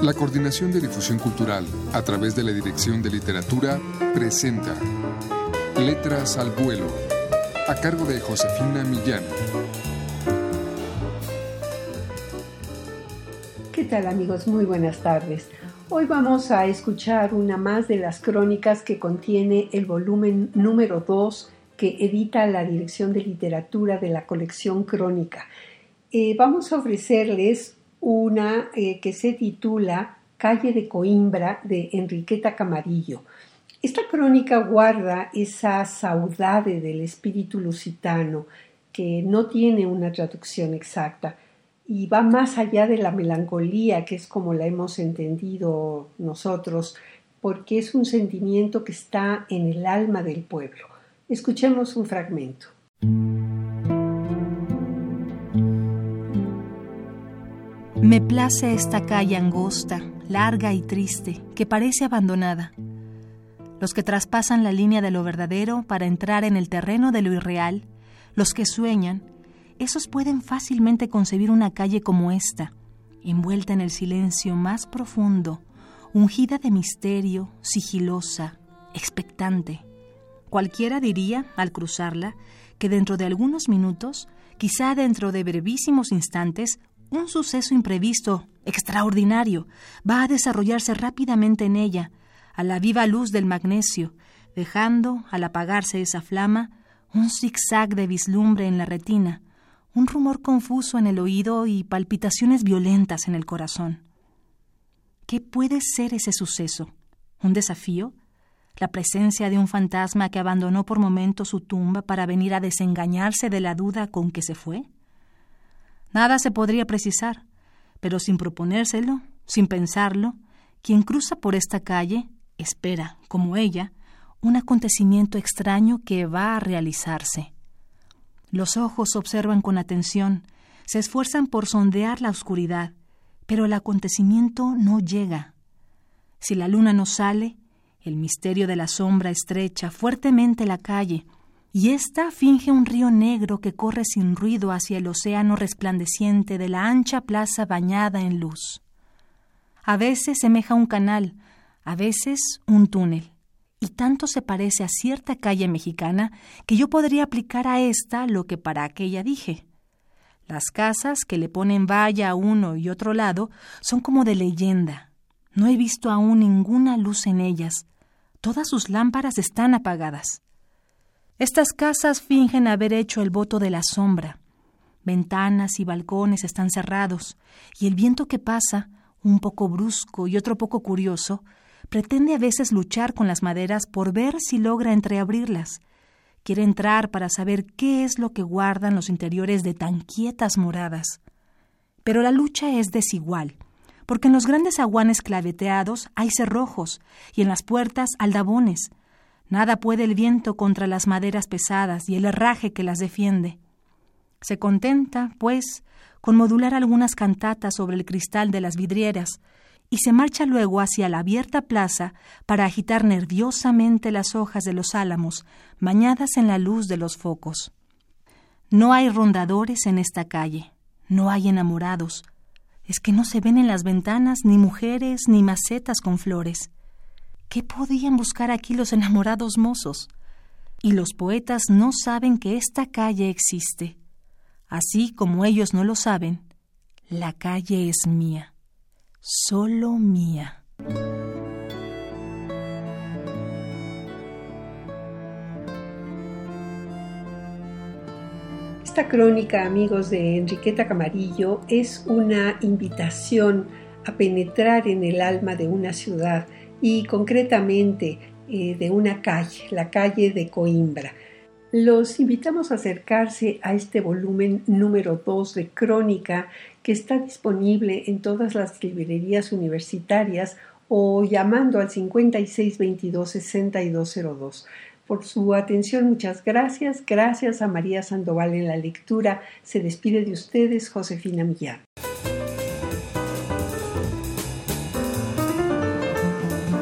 La Coordinación de Difusión Cultural, a través de la Dirección de Literatura, presenta Letras al Vuelo, a cargo de Josefina Millán. ¿Qué tal amigos? Muy buenas tardes. Hoy vamos a escuchar una más de las crónicas que contiene el volumen número 2 que edita la Dirección de Literatura de la colección Crónica. Eh, vamos a ofrecerles una eh, que se titula Calle de Coimbra de Enriqueta Camarillo. Esta crónica guarda esa saudade del espíritu lusitano que no tiene una traducción exacta y va más allá de la melancolía, que es como la hemos entendido nosotros, porque es un sentimiento que está en el alma del pueblo. Escuchemos un fragmento. Me place esta calle angosta, larga y triste, que parece abandonada. Los que traspasan la línea de lo verdadero para entrar en el terreno de lo irreal, los que sueñan, esos pueden fácilmente concebir una calle como esta, envuelta en el silencio más profundo, ungida de misterio, sigilosa, expectante. Cualquiera diría, al cruzarla, que dentro de algunos minutos, quizá dentro de brevísimos instantes, un suceso imprevisto, extraordinario, va a desarrollarse rápidamente en ella, a la viva luz del magnesio, dejando, al apagarse esa flama, un zigzag de vislumbre en la retina, un rumor confuso en el oído y palpitaciones violentas en el corazón. ¿Qué puede ser ese suceso? ¿Un desafío? ¿La presencia de un fantasma que abandonó por momento su tumba para venir a desengañarse de la duda con que se fue? Nada se podría precisar, pero sin proponérselo, sin pensarlo, quien cruza por esta calle espera, como ella, un acontecimiento extraño que va a realizarse. Los ojos observan con atención, se esfuerzan por sondear la oscuridad, pero el acontecimiento no llega. Si la luna no sale, el misterio de la sombra estrecha fuertemente la calle, y ésta finge un río negro que corre sin ruido hacia el océano resplandeciente de la ancha plaza bañada en luz. A veces semeja un canal, a veces un túnel, y tanto se parece a cierta calle mexicana que yo podría aplicar a esta lo que para aquella dije. Las casas que le ponen valla a uno y otro lado son como de leyenda. No he visto aún ninguna luz en ellas. Todas sus lámparas están apagadas. Estas casas fingen haber hecho el voto de la sombra. Ventanas y balcones están cerrados, y el viento que pasa, un poco brusco y otro poco curioso, pretende a veces luchar con las maderas por ver si logra entreabrirlas. Quiere entrar para saber qué es lo que guardan los interiores de tan quietas moradas. Pero la lucha es desigual, porque en los grandes aguanes claveteados hay cerrojos y en las puertas aldabones, Nada puede el viento contra las maderas pesadas y el herraje que las defiende. Se contenta, pues, con modular algunas cantatas sobre el cristal de las vidrieras, y se marcha luego hacia la abierta plaza para agitar nerviosamente las hojas de los álamos, bañadas en la luz de los focos. No hay rondadores en esta calle, no hay enamorados. Es que no se ven en las ventanas ni mujeres ni macetas con flores. ¿Qué podían buscar aquí los enamorados mozos? Y los poetas no saben que esta calle existe. Así como ellos no lo saben, la calle es mía, solo mía. Esta crónica, amigos de Enriqueta Camarillo, es una invitación a penetrar en el alma de una ciudad y concretamente eh, de una calle, la calle de Coimbra. Los invitamos a acercarse a este volumen número 2 de Crónica que está disponible en todas las librerías universitarias o llamando al 5622-6202. Por su atención, muchas gracias. Gracias a María Sandoval en la lectura. Se despide de ustedes Josefina Millán.